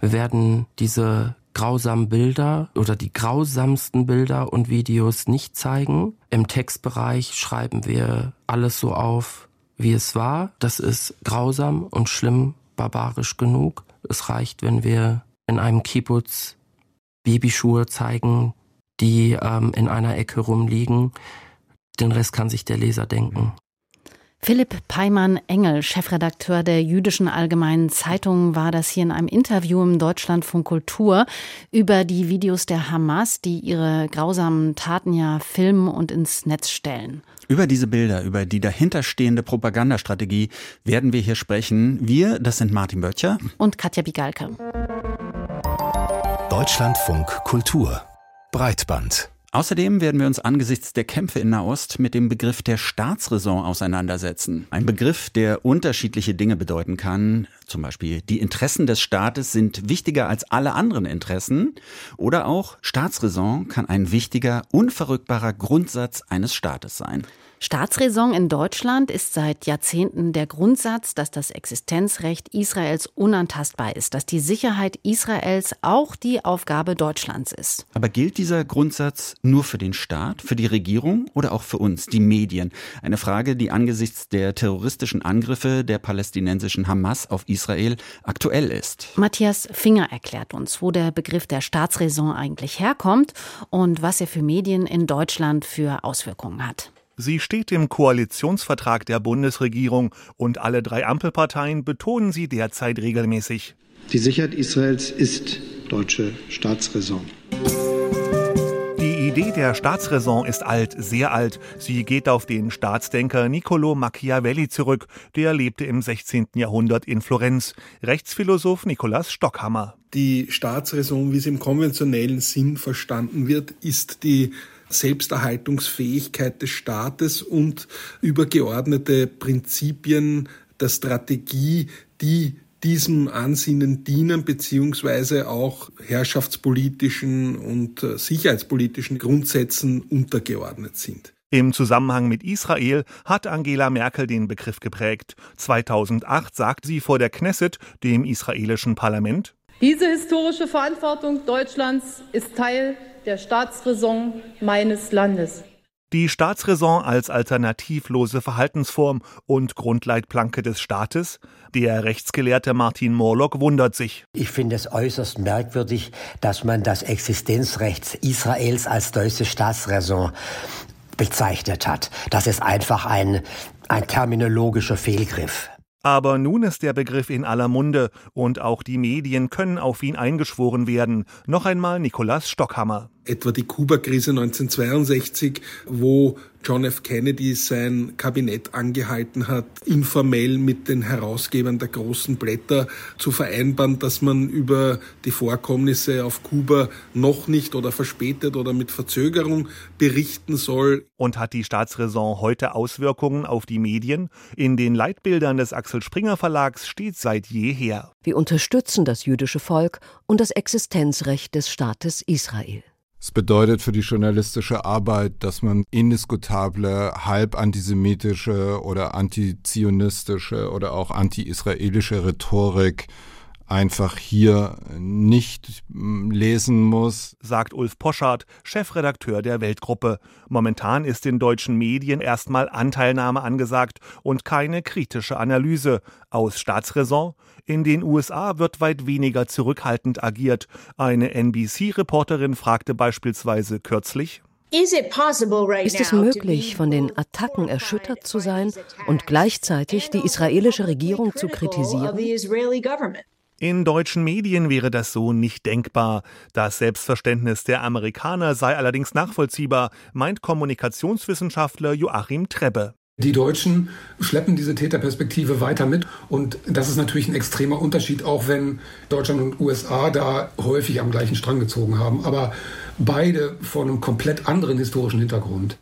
Wir werden diese grausamen Bilder oder die grausamsten Bilder und Videos nicht zeigen. Im Textbereich schreiben wir alles so auf, wie es war. Das ist grausam und schlimm, barbarisch genug. Es reicht, wenn wir in einem Kibbutz Babyschuhe zeigen, die ähm, in einer Ecke rumliegen. Den Rest kann sich der Leser denken. Philipp Peimann-Engel, Chefredakteur der Jüdischen Allgemeinen Zeitung, war das hier in einem Interview im Deutschlandfunk Kultur über die Videos der Hamas, die ihre grausamen Taten ja filmen und ins Netz stellen. Über diese Bilder, über die dahinterstehende Propagandastrategie werden wir hier sprechen. Wir, das sind Martin Böttcher und Katja Bigalke. Deutschlandfunk Kultur Breitband Außerdem werden wir uns angesichts der Kämpfe in Nahost mit dem Begriff der Staatsräson auseinandersetzen. Ein Begriff, der unterschiedliche Dinge bedeuten kann. Zum Beispiel, die Interessen des Staates sind wichtiger als alle anderen Interessen. Oder auch, Staatsräson kann ein wichtiger, unverrückbarer Grundsatz eines Staates sein. Staatsräson in Deutschland ist seit Jahrzehnten der Grundsatz, dass das Existenzrecht Israels unantastbar ist, dass die Sicherheit Israels auch die Aufgabe Deutschlands ist. Aber gilt dieser Grundsatz nur für den Staat, für die Regierung oder auch für uns, die Medien? Eine Frage, die angesichts der terroristischen Angriffe der palästinensischen Hamas auf Israel aktuell ist. Matthias Finger erklärt uns, wo der Begriff der Staatsräson eigentlich herkommt und was er für Medien in Deutschland für Auswirkungen hat. Sie steht im Koalitionsvertrag der Bundesregierung und alle drei Ampelparteien betonen sie derzeit regelmäßig. Die Sicherheit Israels ist deutsche Staatsräson. Die Idee der Staatsräson ist alt, sehr alt. Sie geht auf den Staatsdenker Niccolo Machiavelli zurück. Der lebte im 16. Jahrhundert in Florenz. Rechtsphilosoph Nikolaus Stockhammer. Die Staatsräson, wie sie im konventionellen Sinn verstanden wird, ist die Selbsterhaltungsfähigkeit des Staates und übergeordnete Prinzipien der Strategie, die diesem Ansinnen dienen, beziehungsweise auch herrschaftspolitischen und äh, sicherheitspolitischen Grundsätzen untergeordnet sind. Im Zusammenhang mit Israel hat Angela Merkel den Begriff geprägt. 2008 sagt sie vor der Knesset, dem israelischen Parlament, diese historische Verantwortung Deutschlands ist Teil der Staatsräson meines Landes. Die Staatsräson als alternativlose Verhaltensform und Grundleitplanke des Staates? Der Rechtsgelehrte Martin Morlock wundert sich. Ich finde es äußerst merkwürdig, dass man das Existenzrecht Israels als deutsche Staatsräson bezeichnet hat. Das ist einfach ein, ein terminologischer Fehlgriff. Aber nun ist der Begriff in aller Munde und auch die Medien können auf ihn eingeschworen werden. Noch einmal Nikolaus Stockhammer. Etwa die Kuba-Krise 1962, wo John F. Kennedy sein Kabinett angehalten hat, informell mit den Herausgebern der großen Blätter zu vereinbaren, dass man über die Vorkommnisse auf Kuba noch nicht oder verspätet oder mit Verzögerung berichten soll. Und hat die Staatsräson heute Auswirkungen auf die Medien? In den Leitbildern des Axel Springer Verlags steht seit jeher. Wir unterstützen das jüdische Volk und das Existenzrecht des Staates Israel. Es bedeutet für die journalistische Arbeit, dass man indiskutable, halb antisemitische oder antizionistische oder auch anti-israelische Rhetorik einfach hier nicht hm, lesen muss, sagt Ulf Poschardt, Chefredakteur der Weltgruppe. Momentan ist in deutschen Medien erstmal Anteilnahme angesagt und keine kritische Analyse. Aus Staatsräson? In den USA wird weit weniger zurückhaltend agiert. Eine NBC-Reporterin fragte beispielsweise kürzlich, ist es möglich, von den Attacken erschüttert zu sein und gleichzeitig die israelische Regierung zu kritisieren? In deutschen Medien wäre das so nicht denkbar. Das Selbstverständnis der Amerikaner sei allerdings nachvollziehbar, meint Kommunikationswissenschaftler Joachim Trebbe. Die Deutschen schleppen diese Täterperspektive weiter mit und das ist natürlich ein extremer Unterschied, auch wenn Deutschland und USA da häufig am gleichen Strang gezogen haben, aber beide vor einem komplett anderen historischen Hintergrund.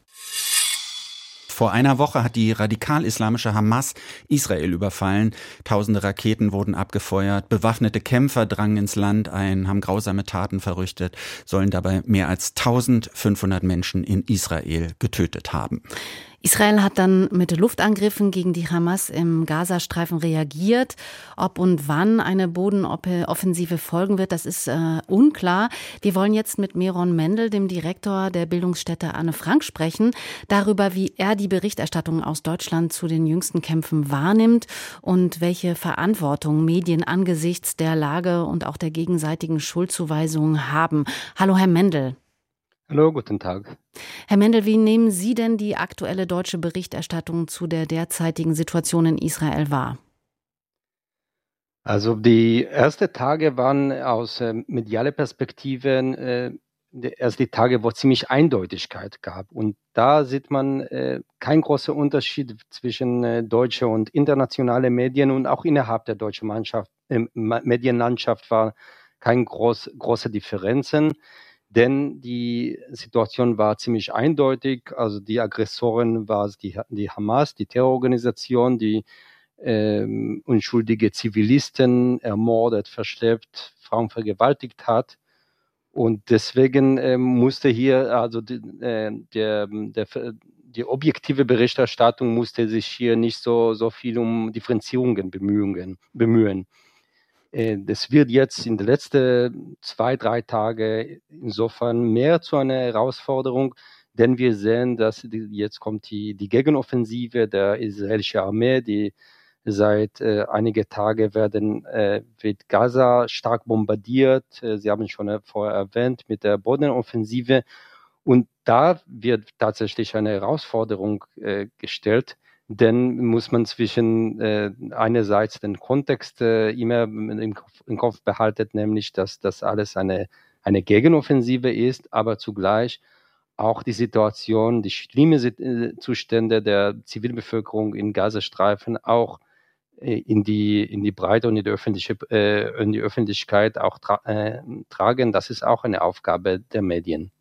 Vor einer Woche hat die radikal-islamische Hamas Israel überfallen. Tausende Raketen wurden abgefeuert. Bewaffnete Kämpfer drangen ins Land ein, haben grausame Taten verrichtet, sollen dabei mehr als 1500 Menschen in Israel getötet haben. Israel hat dann mit Luftangriffen gegen die Hamas im Gazastreifen reagiert. Ob und wann eine Bodenoffensive folgen wird, das ist äh, unklar. Wir wollen jetzt mit Meron Mendel, dem Direktor der Bildungsstätte Anne Frank, sprechen, darüber, wie er die Berichterstattung aus Deutschland zu den jüngsten Kämpfen wahrnimmt und welche Verantwortung Medien angesichts der Lage und auch der gegenseitigen Schuldzuweisungen haben. Hallo, Herr Mendel. Hallo, guten Tag. Herr Mendel, wie nehmen Sie denn die aktuelle deutsche Berichterstattung zu der derzeitigen Situation in Israel wahr? Also die ersten Tage waren aus äh, medialer Perspektive äh, erst die Tage, wo es ziemlich Eindeutigkeit gab. Und da sieht man äh, keinen großen Unterschied zwischen äh, deutsche und internationale Medien und auch innerhalb der deutschen Mannschaft, äh, Medienlandschaft war keine groß, große Differenzen denn die Situation war ziemlich eindeutig. Also die Aggressoren war die, die Hamas, die Terrororganisation, die ähm, unschuldige Zivilisten ermordet, verschleppt, Frauen vergewaltigt hat. Und deswegen ähm, musste hier, also die, äh, der, der, die objektive Berichterstattung musste sich hier nicht so, so viel um Differenzierungen bemühen. bemühen. Äh, das wird jetzt in den letzten zwei, drei Tagen insofern mehr zu einer Herausforderung, denn wir sehen, dass jetzt kommt die, die Gegenoffensive der israelischen Armee, die seit äh, einige Tage werden äh, wird Gaza stark bombardiert. Äh, Sie haben schon vorher erwähnt mit der Bodenoffensive und da wird tatsächlich eine Herausforderung äh, gestellt dann muss man zwischen äh, einerseits den Kontext äh, immer im Kopf, im Kopf behalten, nämlich dass das alles eine, eine Gegenoffensive ist, aber zugleich auch die Situation, die schlimmen äh, Zustände der Zivilbevölkerung in Gazastreifen auch äh, in die, in die Breite und in die, öffentliche, äh, in die Öffentlichkeit auch tra äh, tragen. Das ist auch eine Aufgabe der Medien.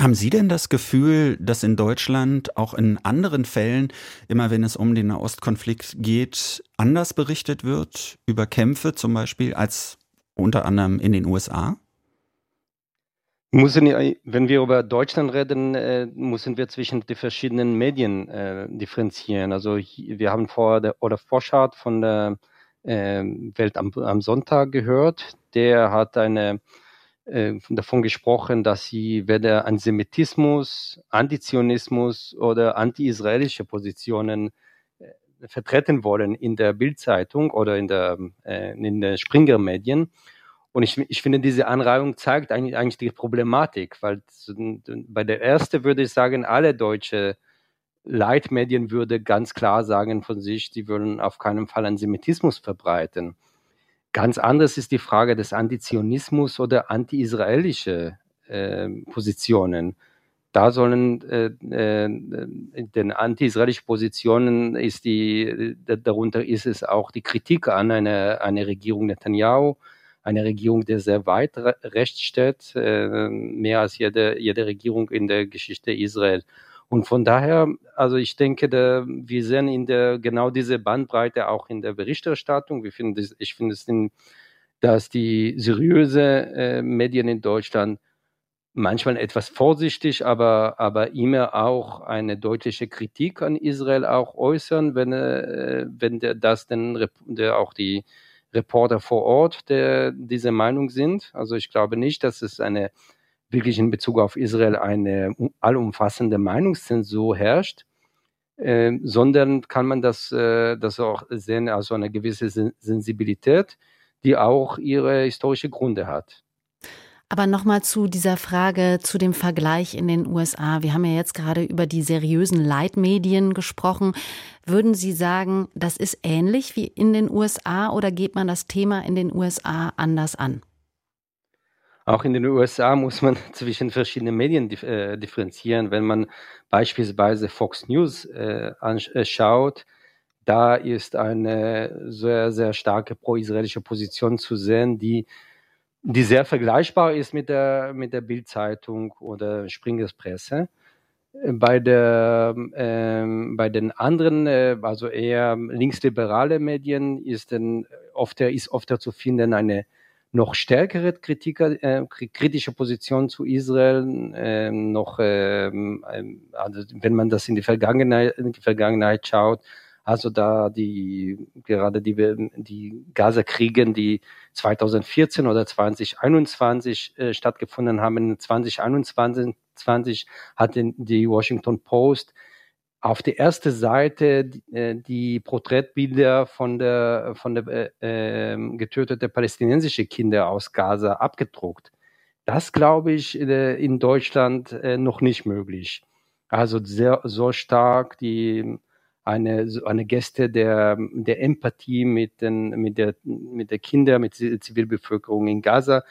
Haben Sie denn das Gefühl, dass in Deutschland auch in anderen Fällen, immer wenn es um den Nahostkonflikt geht, anders berichtet wird über Kämpfe zum Beispiel als unter anderem in den USA? Müssen, wenn wir über Deutschland reden, äh, müssen wir zwischen den verschiedenen Medien äh, differenzieren. Also wir haben vor der oder Forschart von der äh, Welt am, am Sonntag gehört. Der hat eine davon gesprochen, dass sie weder Antisemitismus, Antizionismus oder anti-israelische Positionen äh, vertreten wollen in der Bildzeitung oder in der, äh, in den Springer-Medien. Und ich, ich finde, diese Anreihung zeigt eigentlich, eigentlich die Problematik, weil bei der ersten würde ich sagen, alle deutsche Leitmedien würde ganz klar sagen von sich, sie würden auf keinen Fall Antisemitismus verbreiten. Ganz anders ist die Frage des Antizionismus oder anti-israelische äh, Positionen. Da sollen äh, äh, den anti-israelischen Positionen ist die darunter ist es auch die Kritik an eine, eine Regierung Netanyahu, eine Regierung, die sehr weit rechts steht, äh, mehr als jede, jede Regierung in der Geschichte Israel. Und von daher, also ich denke, da, wir sehen in der genau diese Bandbreite auch in der Berichterstattung. Wir finden das, ich finde es, in, dass die seriöse äh, Medien in Deutschland manchmal etwas vorsichtig, aber, aber immer auch eine deutliche Kritik an Israel auch äußern, wenn, äh, wenn der, das denn der auch die Reporter vor Ort der diese Meinung sind. Also ich glaube nicht, dass es eine wirklich in Bezug auf Israel eine allumfassende Meinungszensur herrscht, äh, sondern kann man das, äh, das auch sehen, also eine gewisse Sensibilität, die auch ihre historische Gründe hat. Aber nochmal zu dieser Frage, zu dem Vergleich in den USA. Wir haben ja jetzt gerade über die seriösen Leitmedien gesprochen. Würden Sie sagen, das ist ähnlich wie in den USA oder geht man das Thema in den USA anders an? Auch in den USA muss man zwischen verschiedenen Medien äh, differenzieren. Wenn man beispielsweise Fox News äh, anschaut, da ist eine sehr, sehr starke pro-israelische Position zu sehen, die, die sehr vergleichbar ist mit der, mit der Bild-Zeitung oder Springers Presse. Bei, der, ähm, bei den anderen, äh, also eher linksliberale Medien, ist, denn oft, ist oft zu finden eine noch stärkere Kritiker, äh, kritische Position zu Israel, äh, noch, äh, also wenn man das in die Vergangenheit, in die Vergangenheit schaut, also da die, gerade die, die Gaza-Kriegen, die 2014 oder 2021 äh, stattgefunden haben, 2021 hat die Washington Post auf der ersten Seite äh, die Porträtbilder von der, von der äh, ähm, getöteten palästinensischen Kinder aus Gaza abgedruckt. Das glaube ich äh, in Deutschland äh, noch nicht möglich. Also sehr, so stark die eine, eine Geste der, der Empathie mit, den, mit, der, mit der Kinder, mit der Zivilbevölkerung in Gaza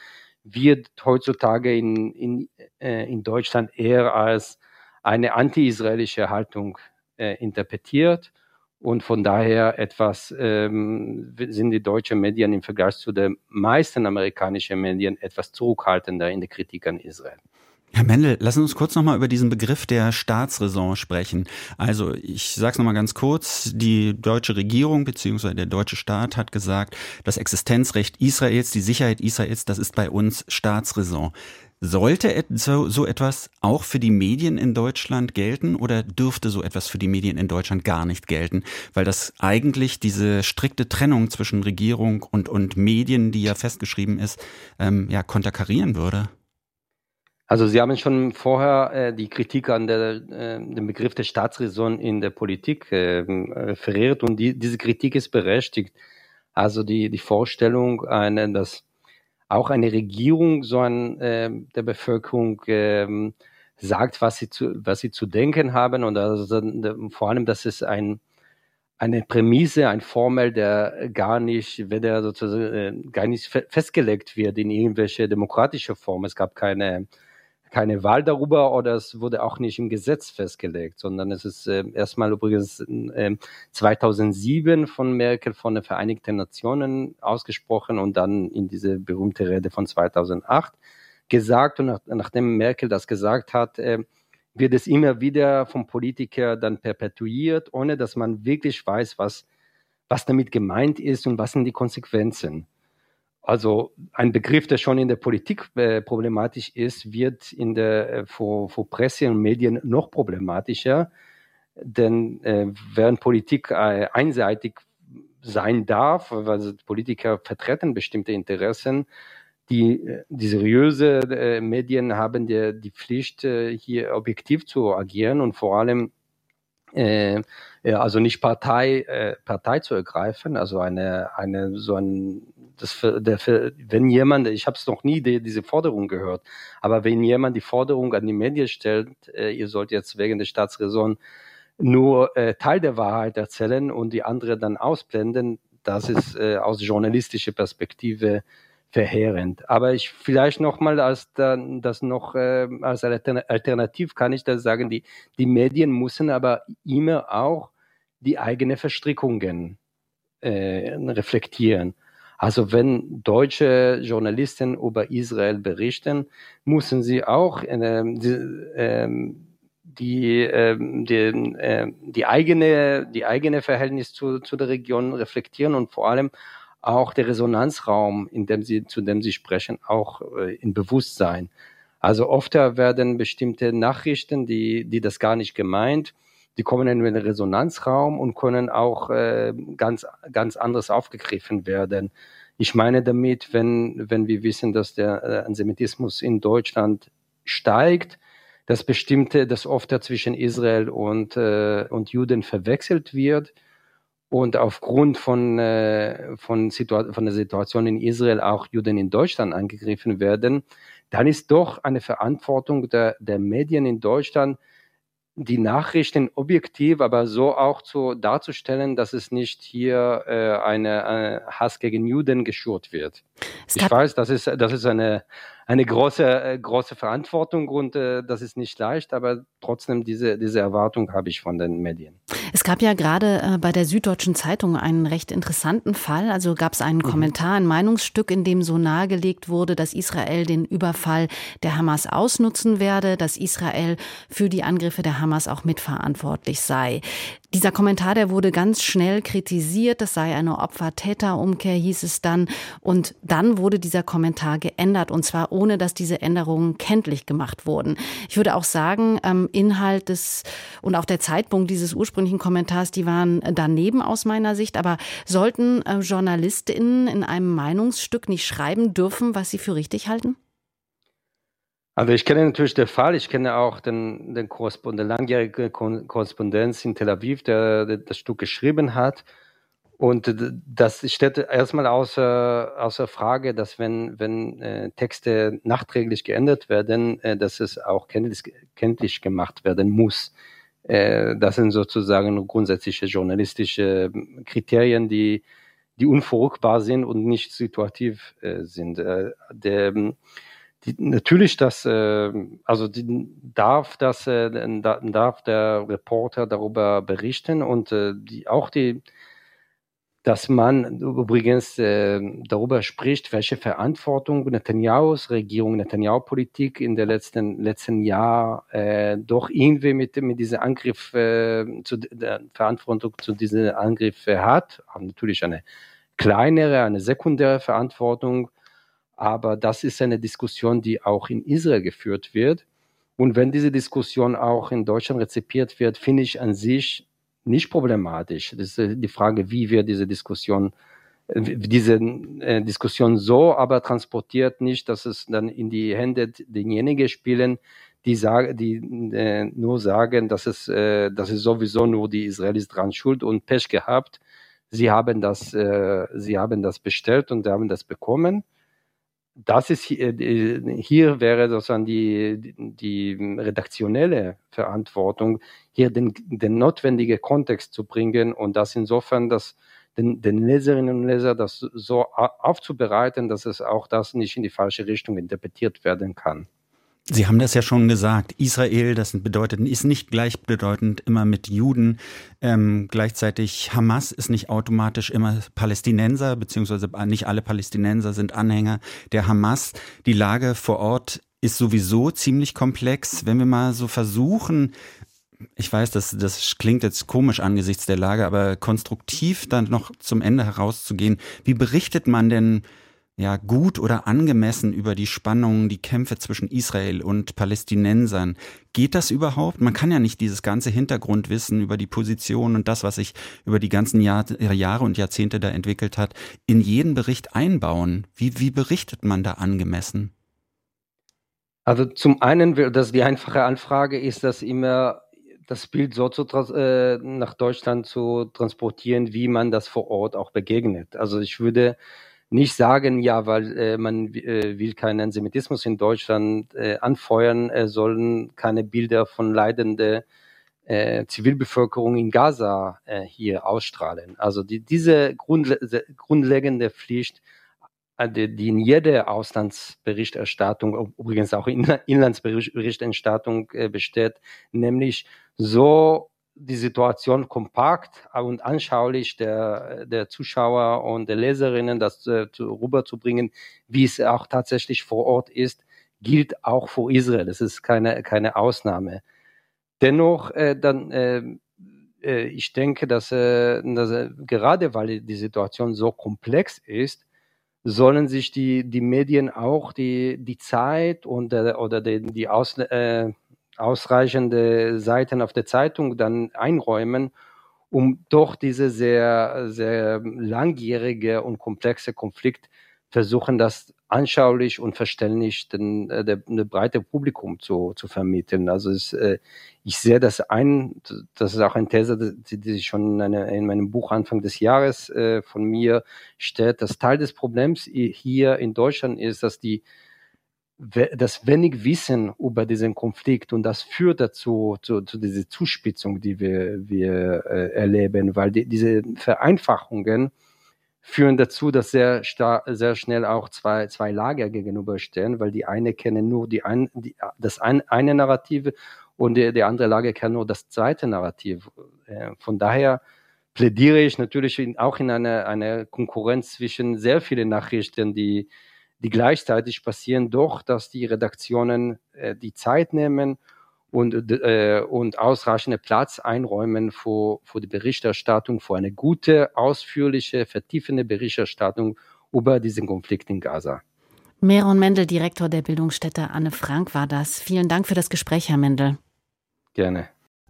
wird heutzutage in, in, äh, in Deutschland eher als eine anti-israelische Haltung äh, interpretiert. Und von daher etwas ähm, sind die deutschen Medien im Vergleich zu den meisten amerikanischen Medien etwas zurückhaltender in der Kritik an Israel. Herr Mendel, lassen Sie uns kurz nochmal über diesen Begriff der Staatsräson sprechen. Also ich sage es nochmal ganz kurz. Die deutsche Regierung bzw. der deutsche Staat hat gesagt, das Existenzrecht Israels, die Sicherheit Israels, das ist bei uns Staatsräson. Sollte so, so etwas auch für die Medien in Deutschland gelten oder dürfte so etwas für die Medien in Deutschland gar nicht gelten? Weil das eigentlich diese strikte Trennung zwischen Regierung und, und Medien, die ja festgeschrieben ist, ähm, ja, konterkarieren würde. Also Sie haben schon vorher äh, die Kritik an der, äh, dem Begriff der Staatsräson in der Politik äh, referiert und die, diese Kritik ist berechtigt. Also die, die Vorstellung, eine, dass auch eine Regierung so an äh, der Bevölkerung äh, sagt, was sie zu, was sie zu denken haben und also, vor allem, dass es ein eine Prämisse, ein Formel, der gar nicht, wenn der sozusagen äh, gar nicht festgelegt wird in irgendwelche demokratische Form. Es gab keine keine Wahl darüber oder es wurde auch nicht im Gesetz festgelegt, sondern es ist äh, erstmal übrigens äh, 2007 von Merkel von den Vereinigten Nationen ausgesprochen und dann in diese berühmte Rede von 2008 gesagt. Und nach, nachdem Merkel das gesagt hat, äh, wird es immer wieder vom Politiker dann perpetuiert, ohne dass man wirklich weiß, was, was damit gemeint ist und was sind die Konsequenzen. Also ein Begriff, der schon in der Politik äh, problematisch ist, wird in der, äh, vor, vor Presse und Medien noch problematischer. Denn äh, während Politik äh, einseitig sein darf, weil Politiker vertreten bestimmte Interessen, die, äh, die seriöse äh, Medien haben die, die Pflicht, hier objektiv zu agieren und vor allem äh, also nicht Partei, äh, Partei zu ergreifen, also eine, eine so ein das der wenn jemand, ich habe es noch nie die, diese Forderung gehört, aber wenn jemand die Forderung an die Medien stellt, äh, ihr sollt jetzt wegen der Staatsräson nur äh, Teil der Wahrheit erzählen und die andere dann ausblenden, das ist äh, aus journalistischer Perspektive verheerend. Aber ich vielleicht noch mal als das noch äh, als Alternativ kann ich da sagen, die die Medien müssen aber immer auch die eigene Verstrickungen äh, reflektieren. Also wenn deutsche Journalisten über Israel berichten, müssen sie auch äh, die, äh, die, äh, die, äh, die, eigene, die eigene Verhältnis zu, zu der Region reflektieren und vor allem auch der Resonanzraum, in dem sie, zu dem sie sprechen, auch äh, in Bewusstsein. Also oft werden bestimmte Nachrichten, die, die das gar nicht gemeint, die kommen in den Resonanzraum und können auch äh, ganz, ganz anders aufgegriffen werden. Ich meine damit, wenn, wenn wir wissen, dass der äh, Antisemitismus in Deutschland steigt, dass bestimmte, dass oft zwischen Israel und, äh, und Juden verwechselt wird und aufgrund von, äh, von, Situa von der Situation in Israel auch Juden in Deutschland angegriffen werden, dann ist doch eine Verantwortung der, der Medien in Deutschland, die Nachrichten objektiv, aber so auch zu, darzustellen, dass es nicht hier äh, eine, eine Hass gegen Juden geschürt wird. Ich weiß, das ist, das ist eine, eine große, äh, große Verantwortung und äh, das ist nicht leicht, aber trotzdem diese, diese Erwartung habe ich von den Medien. Es gab ja gerade äh, bei der Süddeutschen Zeitung einen recht interessanten Fall. Also gab es einen mhm. Kommentar, ein Meinungsstück, in dem so nahegelegt wurde, dass Israel den Überfall der Hamas ausnutzen werde, dass Israel für die Angriffe der Hamas auch mitverantwortlich sei. Dieser Kommentar, der wurde ganz schnell kritisiert, das sei eine Opfer-Täter-Umkehr, hieß es dann. Und dann wurde dieser Kommentar geändert, und zwar ohne, dass diese Änderungen kenntlich gemacht wurden. Ich würde auch sagen, ähm, Inhalt des und auch der Zeitpunkt dieses ursprünglichen Kommentars, die waren daneben aus meiner Sicht. Aber sollten äh, JournalistInnen in einem Meinungsstück nicht schreiben dürfen, was sie für richtig halten? Also ich kenne natürlich den Fall, ich kenne auch den, den Korrespondent, langjährige Korrespondenz in Tel Aviv, der, der, das Stück geschrieben hat. Und das steht erstmal außer, außer Frage, dass wenn, wenn äh, Texte nachträglich geändert werden, äh, dass es auch kenntlich, kenntlich gemacht werden muss. Äh, das sind sozusagen grundsätzliche journalistische Kriterien, die, die unverrückbar sind und nicht situativ äh, sind. Äh, der, die, natürlich das, äh, also die, darf das, äh, darf der Reporter darüber berichten und äh, die, auch die, dass man übrigens äh, darüber spricht, welche Verantwortung Netanyahus Regierung, Netanyahu-Politik in der letzten letzten Jahr äh, doch irgendwie mit mit diesem Angriff äh, zu der Verantwortung zu diesem Angriff äh, hat, haben natürlich eine kleinere, eine sekundäre Verantwortung aber das ist eine Diskussion, die auch in Israel geführt wird. Und wenn diese Diskussion auch in Deutschland rezipiert wird, finde ich an sich nicht problematisch. Das ist die Frage, wie wir diese Diskussion, äh, diese äh, Diskussion so aber transportiert, nicht, dass es dann in die Hände derjenigen spielen, die sagen, die äh, nur sagen, dass es, äh, dass es sowieso nur die Israelis dran schuld und Pech gehabt. Sie haben das, äh, sie haben das bestellt und haben das bekommen das ist hier, äh, hier wäre sozusagen die, die redaktionelle Verantwortung, hier den, den notwendigen Kontext zu bringen und das insofern, dass den, den Leserinnen und Leser das so aufzubereiten, dass es auch das nicht in die falsche Richtung interpretiert werden kann. Sie haben das ja schon gesagt. Israel, das bedeutet, ist nicht gleichbedeutend immer mit Juden. Ähm, gleichzeitig Hamas ist nicht automatisch immer Palästinenser, beziehungsweise nicht alle Palästinenser sind Anhänger der Hamas. Die Lage vor Ort ist sowieso ziemlich komplex. Wenn wir mal so versuchen, ich weiß, das, das klingt jetzt komisch angesichts der Lage, aber konstruktiv dann noch zum Ende herauszugehen. Wie berichtet man denn ja, gut oder angemessen über die Spannungen, die Kämpfe zwischen Israel und Palästinensern. Geht das überhaupt? Man kann ja nicht dieses ganze Hintergrundwissen über die Position und das, was sich über die ganzen Jahr, Jahre und Jahrzehnte da entwickelt hat, in jeden Bericht einbauen. Wie, wie berichtet man da angemessen? Also zum einen, dass die einfache Anfrage ist, dass immer das Bild so zu, äh, nach Deutschland zu transportieren, wie man das vor Ort auch begegnet. Also ich würde nicht sagen, ja, weil äh, man äh, will keinen Antisemitismus in Deutschland äh, anfeuern, äh, sollen keine Bilder von leidende äh, Zivilbevölkerung in Gaza äh, hier ausstrahlen. Also die, diese grundle grundlegende Pflicht, äh, die in jeder Auslandsberichterstattung, übrigens auch in Inlandsberichterstattung äh, besteht, nämlich so die Situation kompakt und anschaulich der, der Zuschauer und der Leserinnen das äh, rüberzubringen, wie es auch tatsächlich vor Ort ist, gilt auch für Israel. Das ist keine, keine Ausnahme. Dennoch, äh, dann, äh, äh ich denke, dass, äh, dass äh, gerade weil die Situation so komplex ist, sollen sich die, die Medien auch die, die Zeit und, äh, oder die, die Aus, äh, ausreichende Seiten auf der Zeitung dann einräumen, um doch diese sehr, sehr langjährige und komplexe Konflikt versuchen, das anschaulich und verständlich den, äh, der, der breite Publikum zu, zu vermitteln. Also es, äh, ich sehe das ein, das ist auch eine These, die, die schon in, eine, in meinem Buch Anfang des Jahres äh, von mir steht, dass Teil des Problems hier in Deutschland ist, dass die das wenig Wissen über diesen Konflikt und das führt dazu, zu, zu dieser Zuspitzung, die wir, wir äh, erleben, weil die, diese Vereinfachungen führen dazu, dass sehr, sehr schnell auch zwei, zwei Lager gegenüberstehen, weil die eine kennen nur die ein, die, das ein, eine Narrative und die, die andere Lager kennen nur das zweite Narrativ. Äh, von daher plädiere ich natürlich auch in eine, eine Konkurrenz zwischen sehr vielen Nachrichten, die die gleichzeitig passieren, doch dass die Redaktionen äh, die Zeit nehmen und, äh, und ausreichende Platz einräumen für, für die Berichterstattung, für eine gute, ausführliche, vertiefende Berichterstattung über diesen Konflikt in Gaza. Meron Mendel, Direktor der Bildungsstätte Anne Frank, war das. Vielen Dank für das Gespräch, Herr Mendel. Gerne.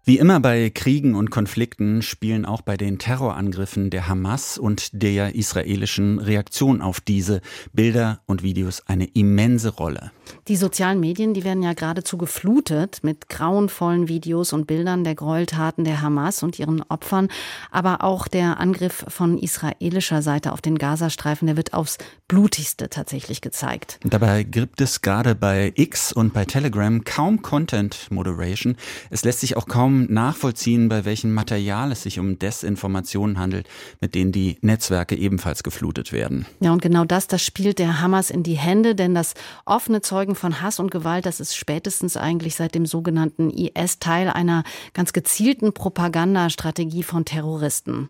Wie immer bei Kriegen und Konflikten spielen auch bei den Terrorangriffen der Hamas und der israelischen Reaktion auf diese Bilder und Videos eine immense Rolle. Die sozialen Medien, die werden ja geradezu geflutet mit grauenvollen Videos und Bildern der Gräueltaten der Hamas und ihren Opfern, aber auch der Angriff von israelischer Seite auf den Gazastreifen, der wird aufs blutigste tatsächlich gezeigt. Dabei gibt es gerade bei X und bei Telegram kaum Content Moderation. Es lässt sich auch kaum nachvollziehen, bei welchem Material es sich um Desinformationen handelt, mit denen die Netzwerke ebenfalls geflutet werden. Ja, und genau das, das spielt der Hamas in die Hände, denn das offene Zeugen von Hass und Gewalt, das ist spätestens eigentlich seit dem sogenannten IS Teil einer ganz gezielten Propagandastrategie von Terroristen.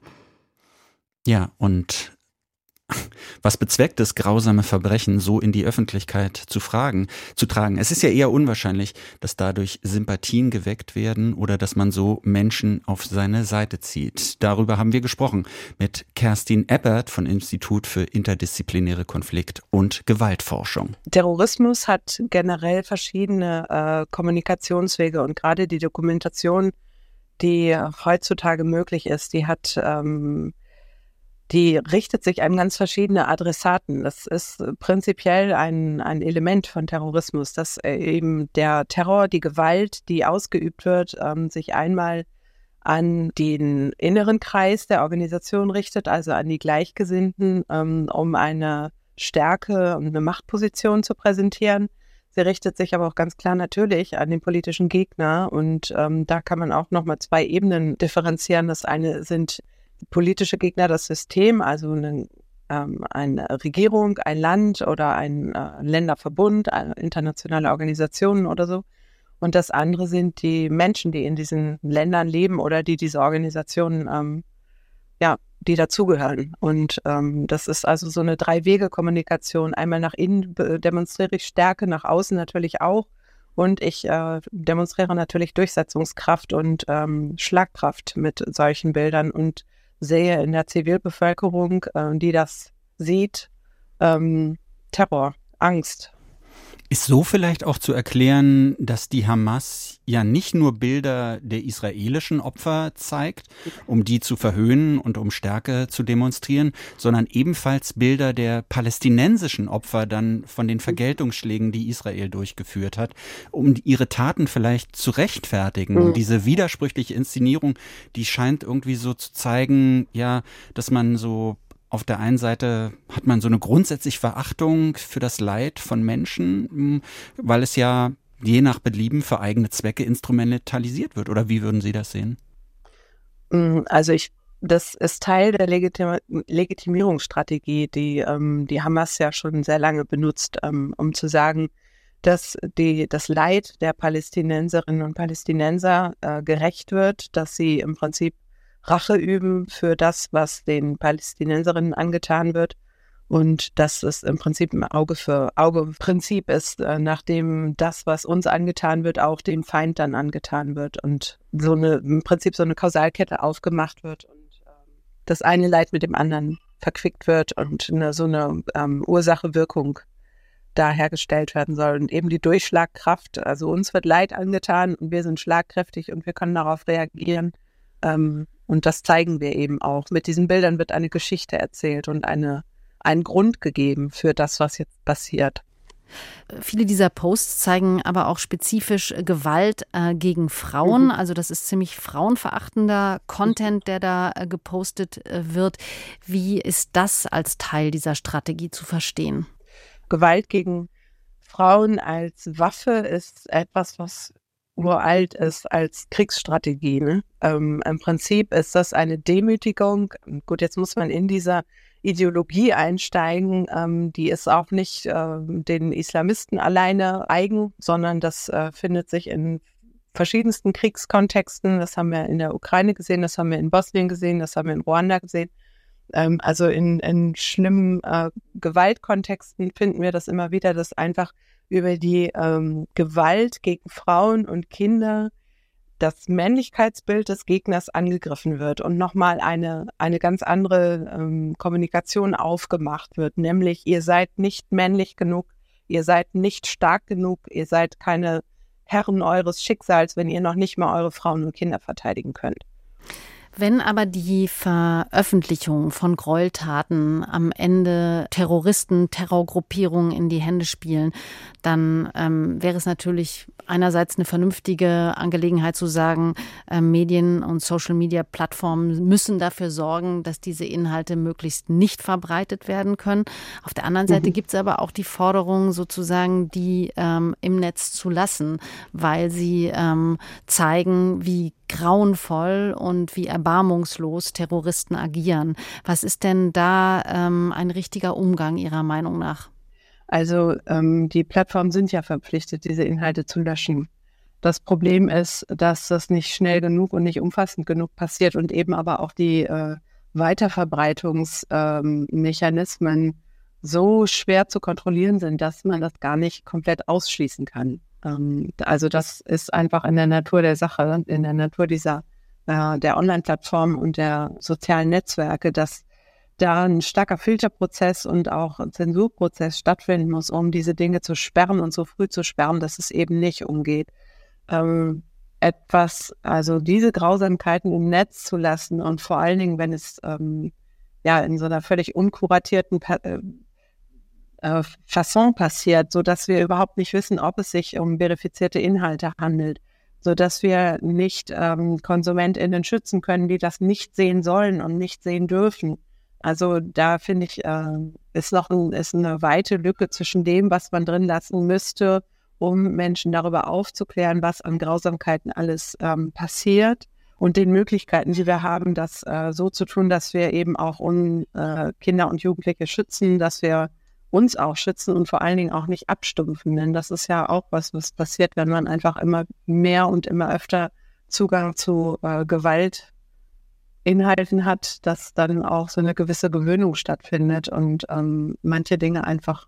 Ja, und was bezweckt es, grausame Verbrechen so in die Öffentlichkeit zu fragen, zu tragen? Es ist ja eher unwahrscheinlich, dass dadurch Sympathien geweckt werden oder dass man so Menschen auf seine Seite zieht. Darüber haben wir gesprochen mit Kerstin Eppert von Institut für interdisziplinäre Konflikt- und Gewaltforschung. Terrorismus hat generell verschiedene äh, Kommunikationswege und gerade die Dokumentation, die heutzutage möglich ist, die hat ähm, die richtet sich an ganz verschiedene Adressaten. Das ist prinzipiell ein, ein Element von Terrorismus, dass äh, eben der Terror, die Gewalt, die ausgeübt wird, ähm, sich einmal an den inneren Kreis der Organisation richtet, also an die Gleichgesinnten, ähm, um eine Stärke und eine Machtposition zu präsentieren. Sie richtet sich aber auch ganz klar natürlich an den politischen Gegner und ähm, da kann man auch nochmal zwei Ebenen differenzieren. Das eine sind politische Gegner das System, also eine, ähm, eine Regierung, ein Land oder ein äh, Länderverbund, eine internationale Organisationen oder so. Und das andere sind die Menschen, die in diesen Ländern leben oder die diese Organisationen, ähm, ja, die dazugehören. Und ähm, das ist also so eine Drei-Wege-Kommunikation. Einmal nach innen demonstriere ich Stärke, nach außen natürlich auch. Und ich äh, demonstriere natürlich Durchsetzungskraft und ähm, Schlagkraft mit solchen Bildern und sehe in der Zivilbevölkerung, äh, die das sieht, ähm, Terror, Angst. Ist so vielleicht auch zu erklären, dass die Hamas ja nicht nur Bilder der israelischen Opfer zeigt, um die zu verhöhnen und um Stärke zu demonstrieren, sondern ebenfalls Bilder der palästinensischen Opfer dann von den Vergeltungsschlägen, die Israel durchgeführt hat, um ihre Taten vielleicht zu rechtfertigen. Mhm. Diese widersprüchliche Inszenierung, die scheint irgendwie so zu zeigen, ja, dass man so auf der einen Seite hat man so eine grundsätzliche Verachtung für das Leid von Menschen, hm, weil es ja je nach Belieben für eigene Zwecke instrumentalisiert wird. Oder wie würden Sie das sehen? Hm, also ich, das ist Teil der Legitim Legitimierungsstrategie, die ähm, die Hamas ja schon sehr lange benutzt, ähm, um zu sagen, dass die, das Leid der Palästinenserinnen und Palästinenser äh, gerecht wird, dass sie im Prinzip Rache üben für das, was den Palästinenserinnen angetan wird. Und dass es im Prinzip ein Auge für Auge Prinzip ist, äh, nachdem das, was uns angetan wird, auch dem Feind dann angetan wird und so eine, im Prinzip so eine Kausalkette aufgemacht wird und ähm, das eine Leid mit dem anderen verquickt wird und eine, so eine ähm, Ursache-Wirkung da hergestellt werden soll. Und eben die Durchschlagkraft, also uns wird Leid angetan und wir sind schlagkräftig und wir können darauf reagieren. Ähm, und das zeigen wir eben auch. Mit diesen Bildern wird eine Geschichte erzählt und eine, ein Grund gegeben für das, was jetzt passiert. Viele dieser Posts zeigen aber auch spezifisch Gewalt äh, gegen Frauen. Mhm. Also das ist ziemlich frauenverachtender Content, der da äh, gepostet äh, wird. Wie ist das als Teil dieser Strategie zu verstehen? Gewalt gegen Frauen als Waffe ist etwas, was uralt ist als Kriegsstrategie. Ne? Ähm, Im Prinzip ist das eine Demütigung. Gut, jetzt muss man in dieser Ideologie einsteigen. Ähm, die ist auch nicht äh, den Islamisten alleine eigen, sondern das äh, findet sich in verschiedensten Kriegskontexten. Das haben wir in der Ukraine gesehen, das haben wir in Bosnien gesehen, das haben wir in Ruanda gesehen. Ähm, also in, in schlimmen äh, Gewaltkontexten finden wir das immer wieder, dass einfach über die ähm, Gewalt gegen Frauen und Kinder das Männlichkeitsbild des Gegners angegriffen wird und nochmal eine, eine ganz andere ähm, Kommunikation aufgemacht wird, nämlich ihr seid nicht männlich genug, ihr seid nicht stark genug, ihr seid keine Herren eures Schicksals, wenn ihr noch nicht mal eure Frauen und Kinder verteidigen könnt. Wenn aber die Veröffentlichung von Gräueltaten am Ende Terroristen, Terrorgruppierungen in die Hände spielen, dann ähm, wäre es natürlich einerseits eine vernünftige Angelegenheit zu sagen, äh, Medien und Social-Media-Plattformen müssen dafür sorgen, dass diese Inhalte möglichst nicht verbreitet werden können. Auf der anderen Seite mhm. gibt es aber auch die Forderung, sozusagen die ähm, im Netz zu lassen, weil sie ähm, zeigen, wie grauenvoll und wie erbarmungslos Terroristen agieren. Was ist denn da ähm, ein richtiger Umgang Ihrer Meinung nach? Also ähm, die Plattformen sind ja verpflichtet, diese Inhalte zu löschen. Das Problem ist, dass das nicht schnell genug und nicht umfassend genug passiert und eben aber auch die äh, Weiterverbreitungsmechanismen ähm, so schwer zu kontrollieren sind, dass man das gar nicht komplett ausschließen kann. Ähm, also das ist einfach in der Natur der Sache, in der Natur dieser äh, der Online-Plattformen und der sozialen Netzwerke, dass da ein starker Filterprozess und auch Zensurprozess stattfinden muss, um diese Dinge zu sperren und so früh zu sperren, dass es eben nicht umgeht. Ähm, etwas, also diese Grausamkeiten im Netz zu lassen und vor allen Dingen, wenn es ähm, ja in so einer völlig unkuratierten äh, äh, Fasson passiert, so dass wir überhaupt nicht wissen, ob es sich um verifizierte Inhalte handelt, so dass wir nicht ähm, KonsumentInnen schützen können, die das nicht sehen sollen und nicht sehen dürfen. Also da finde ich, äh, ist noch ein, ist eine weite Lücke zwischen dem, was man drin lassen müsste, um Menschen darüber aufzuklären, was an Grausamkeiten alles ähm, passiert und den Möglichkeiten, die wir haben, das äh, so zu tun, dass wir eben auch un, äh, Kinder und Jugendliche schützen, dass wir uns auch schützen und vor allen Dingen auch nicht abstumpfen. Denn das ist ja auch was, was passiert, wenn man einfach immer mehr und immer öfter Zugang zu äh, Gewalt Inhalten hat, dass dann auch so eine gewisse Gewöhnung stattfindet und ähm, manche Dinge einfach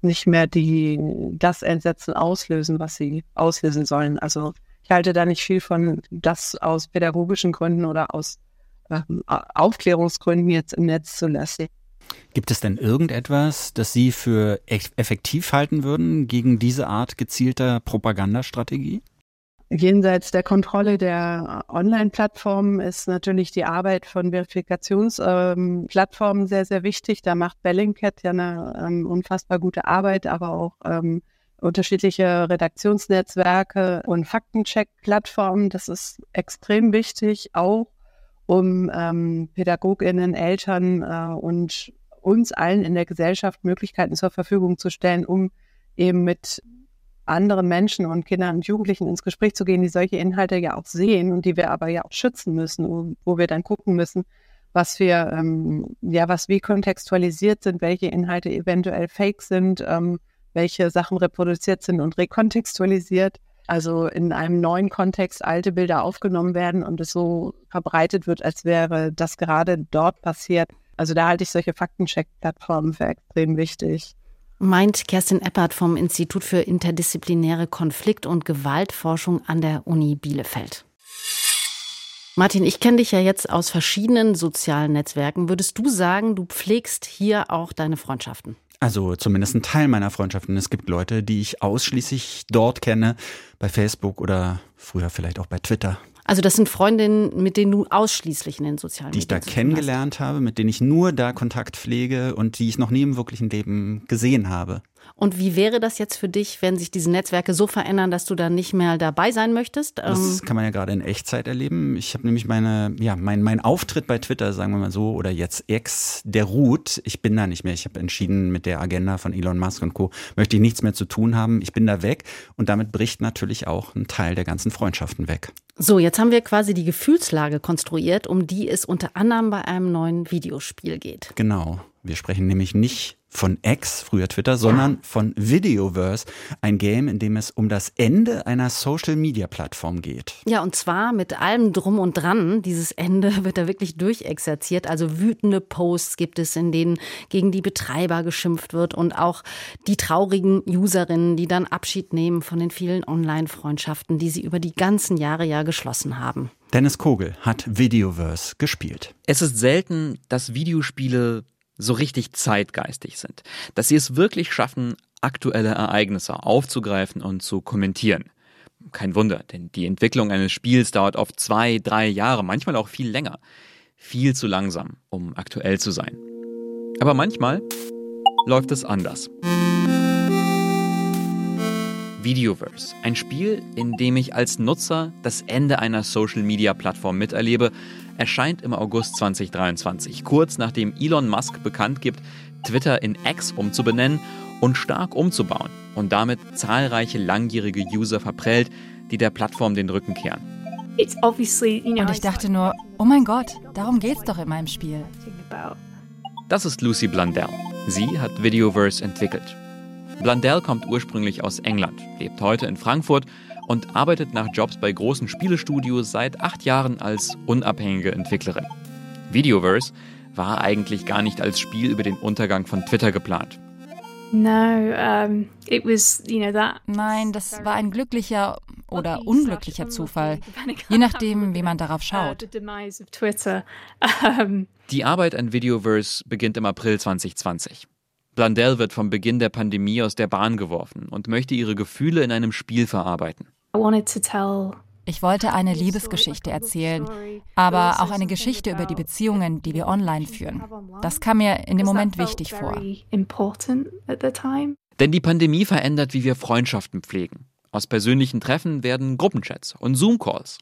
nicht mehr die das Entsetzen auslösen, was sie auslösen sollen. Also ich halte da nicht viel von, das aus pädagogischen Gründen oder aus ähm, Aufklärungsgründen jetzt im Netz zu lassen. Gibt es denn irgendetwas, das Sie für effektiv halten würden gegen diese Art gezielter Propagandastrategie? Jenseits der Kontrolle der Online-Plattformen ist natürlich die Arbeit von Verifikationsplattformen ähm, sehr, sehr wichtig. Da macht Bellingcat ja eine ähm, unfassbar gute Arbeit, aber auch ähm, unterschiedliche Redaktionsnetzwerke und Faktencheck-Plattformen. Das ist extrem wichtig, auch um ähm, PädagogInnen, Eltern äh, und uns allen in der Gesellschaft Möglichkeiten zur Verfügung zu stellen, um eben mit anderen Menschen und Kindern und Jugendlichen ins Gespräch zu gehen, die solche Inhalte ja auch sehen und die wir aber ja auch schützen müssen, wo wir dann gucken müssen, was wir, ähm, ja, was wie kontextualisiert sind, welche Inhalte eventuell fake sind, ähm, welche Sachen reproduziert sind und rekontextualisiert. Also in einem neuen Kontext alte Bilder aufgenommen werden und es so verbreitet wird, als wäre das gerade dort passiert. Also da halte ich solche Faktencheck-Plattformen für extrem wichtig meint Kerstin Eppert vom Institut für interdisziplinäre Konflikt- und Gewaltforschung an der Uni Bielefeld. Martin, ich kenne dich ja jetzt aus verschiedenen sozialen Netzwerken. Würdest du sagen, du pflegst hier auch deine Freundschaften? Also zumindest ein Teil meiner Freundschaften. Es gibt Leute, die ich ausschließlich dort kenne, bei Facebook oder früher vielleicht auch bei Twitter. Also das sind Freundinnen, mit denen du ausschließlich in den sozialen Die Medien ich da kennengelernt habe, mit denen ich nur da Kontakt pflege und die ich noch nie im wirklichen Leben gesehen habe. Und wie wäre das jetzt für dich, wenn sich diese Netzwerke so verändern, dass du dann nicht mehr dabei sein möchtest? Das ähm, kann man ja gerade in Echtzeit erleben. Ich habe nämlich meine, ja, mein, mein Auftritt bei Twitter, sagen wir mal so, oder jetzt Ex, der ruht. Ich bin da nicht mehr. Ich habe entschieden, mit der Agenda von Elon Musk und Co. möchte ich nichts mehr zu tun haben. Ich bin da weg und damit bricht natürlich auch ein Teil der ganzen Freundschaften weg. So, jetzt haben wir quasi die Gefühlslage konstruiert, um die es unter anderem bei einem neuen Videospiel geht. Genau. Wir sprechen nämlich nicht von X, früher Twitter, sondern von Videoverse, ein Game, in dem es um das Ende einer Social-Media-Plattform geht. Ja, und zwar mit allem drum und dran. Dieses Ende wird da wirklich durchexerziert. Also wütende Posts gibt es, in denen gegen die Betreiber geschimpft wird und auch die traurigen Userinnen, die dann Abschied nehmen von den vielen Online-Freundschaften, die sie über die ganzen Jahre ja geschlossen haben. Dennis Kogel hat Videoverse gespielt. Es ist selten, dass Videospiele so richtig zeitgeistig sind, dass sie es wirklich schaffen, aktuelle Ereignisse aufzugreifen und zu kommentieren. Kein Wunder, denn die Entwicklung eines Spiels dauert oft zwei, drei Jahre, manchmal auch viel länger. Viel zu langsam, um aktuell zu sein. Aber manchmal läuft es anders. Videoverse, ein Spiel, in dem ich als Nutzer das Ende einer Social-Media-Plattform miterlebe, erscheint im August 2023, kurz nachdem Elon Musk bekannt gibt, Twitter in X umzubenennen und stark umzubauen und damit zahlreiche langjährige User verprellt, die der Plattform den Rücken kehren. Und ich dachte nur, oh mein Gott, darum geht's doch in meinem Spiel. Das ist Lucy Blundell. Sie hat Videoverse entwickelt. Blundell kommt ursprünglich aus England, lebt heute in Frankfurt und arbeitet nach Jobs bei großen Spielestudios seit acht Jahren als unabhängige Entwicklerin. Videoverse war eigentlich gar nicht als Spiel über den Untergang von Twitter geplant. Nein, das war ein glücklicher oder unglücklicher Zufall, je nachdem, wie man darauf schaut. Die Arbeit an Videoverse beginnt im April 2020. Blundell wird vom Beginn der Pandemie aus der Bahn geworfen und möchte ihre Gefühle in einem Spiel verarbeiten. Ich wollte eine Liebesgeschichte erzählen, aber auch eine Geschichte über die Beziehungen, die wir online führen. Das kam mir in dem Moment wichtig vor. Denn die Pandemie verändert, wie wir Freundschaften pflegen. Aus persönlichen Treffen werden Gruppenchats und Zoom-Calls.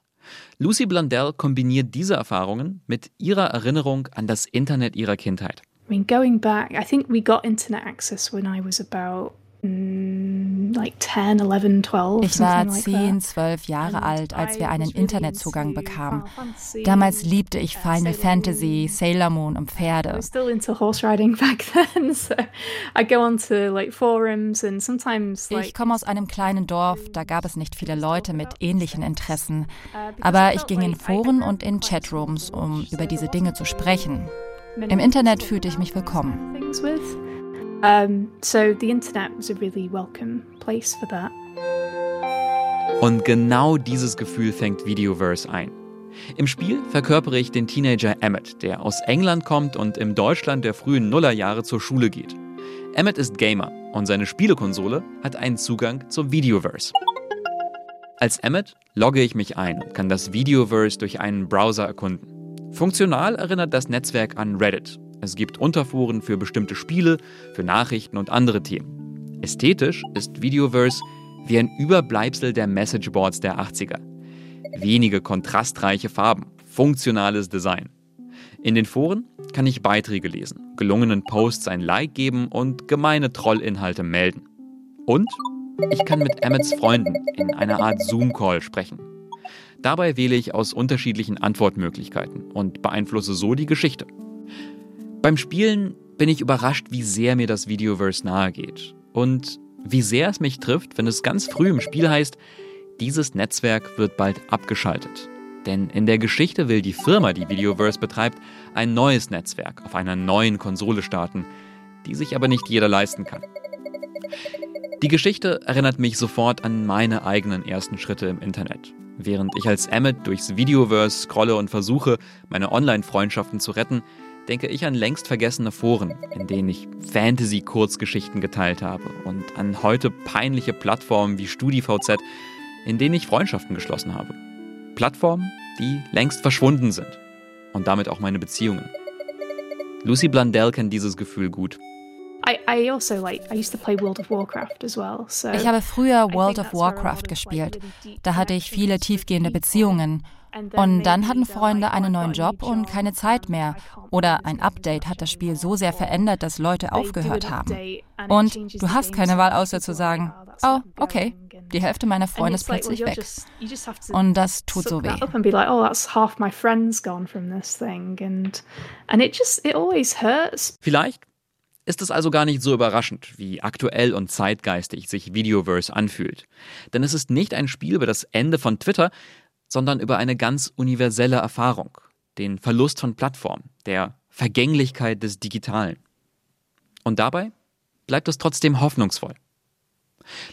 Lucy Blundell kombiniert diese Erfahrungen mit ihrer Erinnerung an das Internet ihrer Kindheit. I mean, going back, I think we got internet access when I was about ich war 10, 12 Jahre alt, als wir einen Internetzugang bekamen. Damals liebte ich Final Fantasy, Sailor Moon und Pferde. Ich komme aus einem kleinen Dorf, da gab es nicht viele Leute mit ähnlichen Interessen. Uh, Aber ich ging in Foren und in Chatrooms, um über diese Dinge zu sprechen. Im Internet fühlte ich mich willkommen. So the internet was a really welcome place for that. Und genau dieses Gefühl fängt Videoverse ein. Im Spiel verkörpere ich den Teenager Emmett, der aus England kommt und im Deutschland der frühen Nullerjahre zur Schule geht. Emmett ist Gamer und seine Spielekonsole hat einen Zugang zum Videoverse. Als Emmett logge ich mich ein und kann das Videoverse durch einen Browser erkunden. Funktional erinnert das Netzwerk an Reddit, es gibt Unterforen für bestimmte Spiele, für Nachrichten und andere Themen. Ästhetisch ist Videoverse wie ein Überbleibsel der Messageboards der 80er. Wenige kontrastreiche Farben, funktionales Design. In den Foren kann ich Beiträge lesen, gelungenen Posts ein Like geben und gemeine Trollinhalte melden. Und ich kann mit Emmets Freunden in einer Art Zoom-Call sprechen. Dabei wähle ich aus unterschiedlichen Antwortmöglichkeiten und beeinflusse so die Geschichte. Beim Spielen bin ich überrascht, wie sehr mir das Videoverse nahe geht. Und wie sehr es mich trifft, wenn es ganz früh im Spiel heißt, dieses Netzwerk wird bald abgeschaltet. Denn in der Geschichte will die Firma, die Videoverse betreibt, ein neues Netzwerk auf einer neuen Konsole starten, die sich aber nicht jeder leisten kann. Die Geschichte erinnert mich sofort an meine eigenen ersten Schritte im Internet. Während ich als Emmet durchs Videoverse scrolle und versuche, meine Online-Freundschaften zu retten, denke ich an längst vergessene Foren, in denen ich Fantasy-Kurzgeschichten geteilt habe und an heute peinliche Plattformen wie StudiVZ, in denen ich Freundschaften geschlossen habe. Plattformen, die längst verschwunden sind und damit auch meine Beziehungen. Lucy Blundell kennt dieses Gefühl gut. Also ich habe früher World of Warcraft gespielt. Da hatte ich viele tiefgehende Beziehungen und dann hatten Freunde einen neuen Job und keine Zeit mehr. Oder ein Update hat das Spiel so sehr verändert, dass Leute aufgehört haben. Und du hast keine Wahl, außer zu sagen, oh, okay, die Hälfte meiner Freunde ist plötzlich weg. Und das tut so weh. Vielleicht ist es also gar nicht so überraschend, wie aktuell und zeitgeistig sich Videoverse anfühlt. Denn es ist nicht ein Spiel über das Ende von Twitter, sondern über eine ganz universelle Erfahrung, den Verlust von Plattform, der Vergänglichkeit des Digitalen. Und dabei bleibt es trotzdem hoffnungsvoll.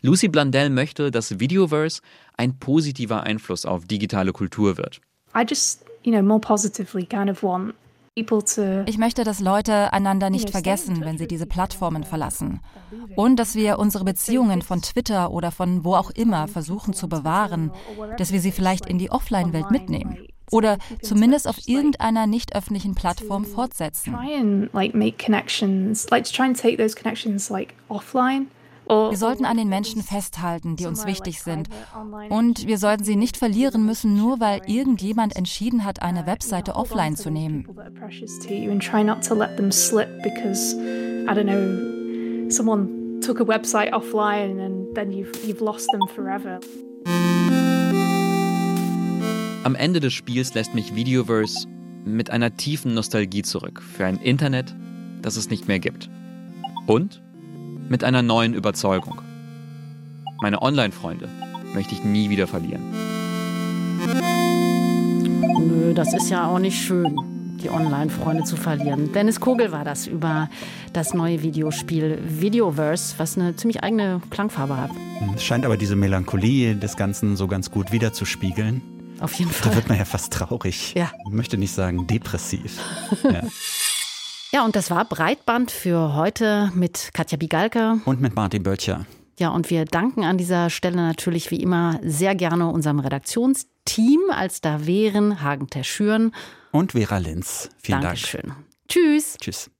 Lucy Blandell möchte, dass Videoverse ein positiver Einfluss auf digitale Kultur wird. I just, you know, more positively kind of want ich möchte, dass Leute einander nicht vergessen, wenn sie diese Plattformen verlassen. Und dass wir unsere Beziehungen von Twitter oder von wo auch immer versuchen zu bewahren, dass wir sie vielleicht in die Offline-Welt mitnehmen. Oder zumindest auf irgendeiner nicht öffentlichen Plattform fortsetzen. Wir sollten an den Menschen festhalten, die uns wichtig sind. Und wir sollten sie nicht verlieren müssen, nur weil irgendjemand entschieden hat, eine Webseite offline zu nehmen. took a website offline and then you've, you've lost them forever. Am Ende des Spiels lässt mich Videoverse mit einer tiefen Nostalgie zurück für ein Internet, das es nicht mehr gibt. Und mit einer neuen Überzeugung. Meine Online-Freunde möchte ich nie wieder verlieren. Nö, das ist ja auch nicht schön, die Online-Freunde zu verlieren. Dennis Kogel war das über das neue Videospiel Videoverse, was eine ziemlich eigene Klangfarbe hat. Es scheint aber diese Melancholie des Ganzen so ganz gut wiederzuspiegeln. Auf jeden Fall. Da wird man ja fast traurig. Ja. Ich möchte nicht sagen depressiv. ja. Ja, und das war Breitband für heute mit Katja Bigalke. Und mit Martin Böttcher. Ja, und wir danken an dieser Stelle natürlich wie immer sehr gerne unserem Redaktionsteam, als da wären Hagen Terschüren und Vera Linz. Vielen Dankeschön. Dank. Tschüss. Tschüss.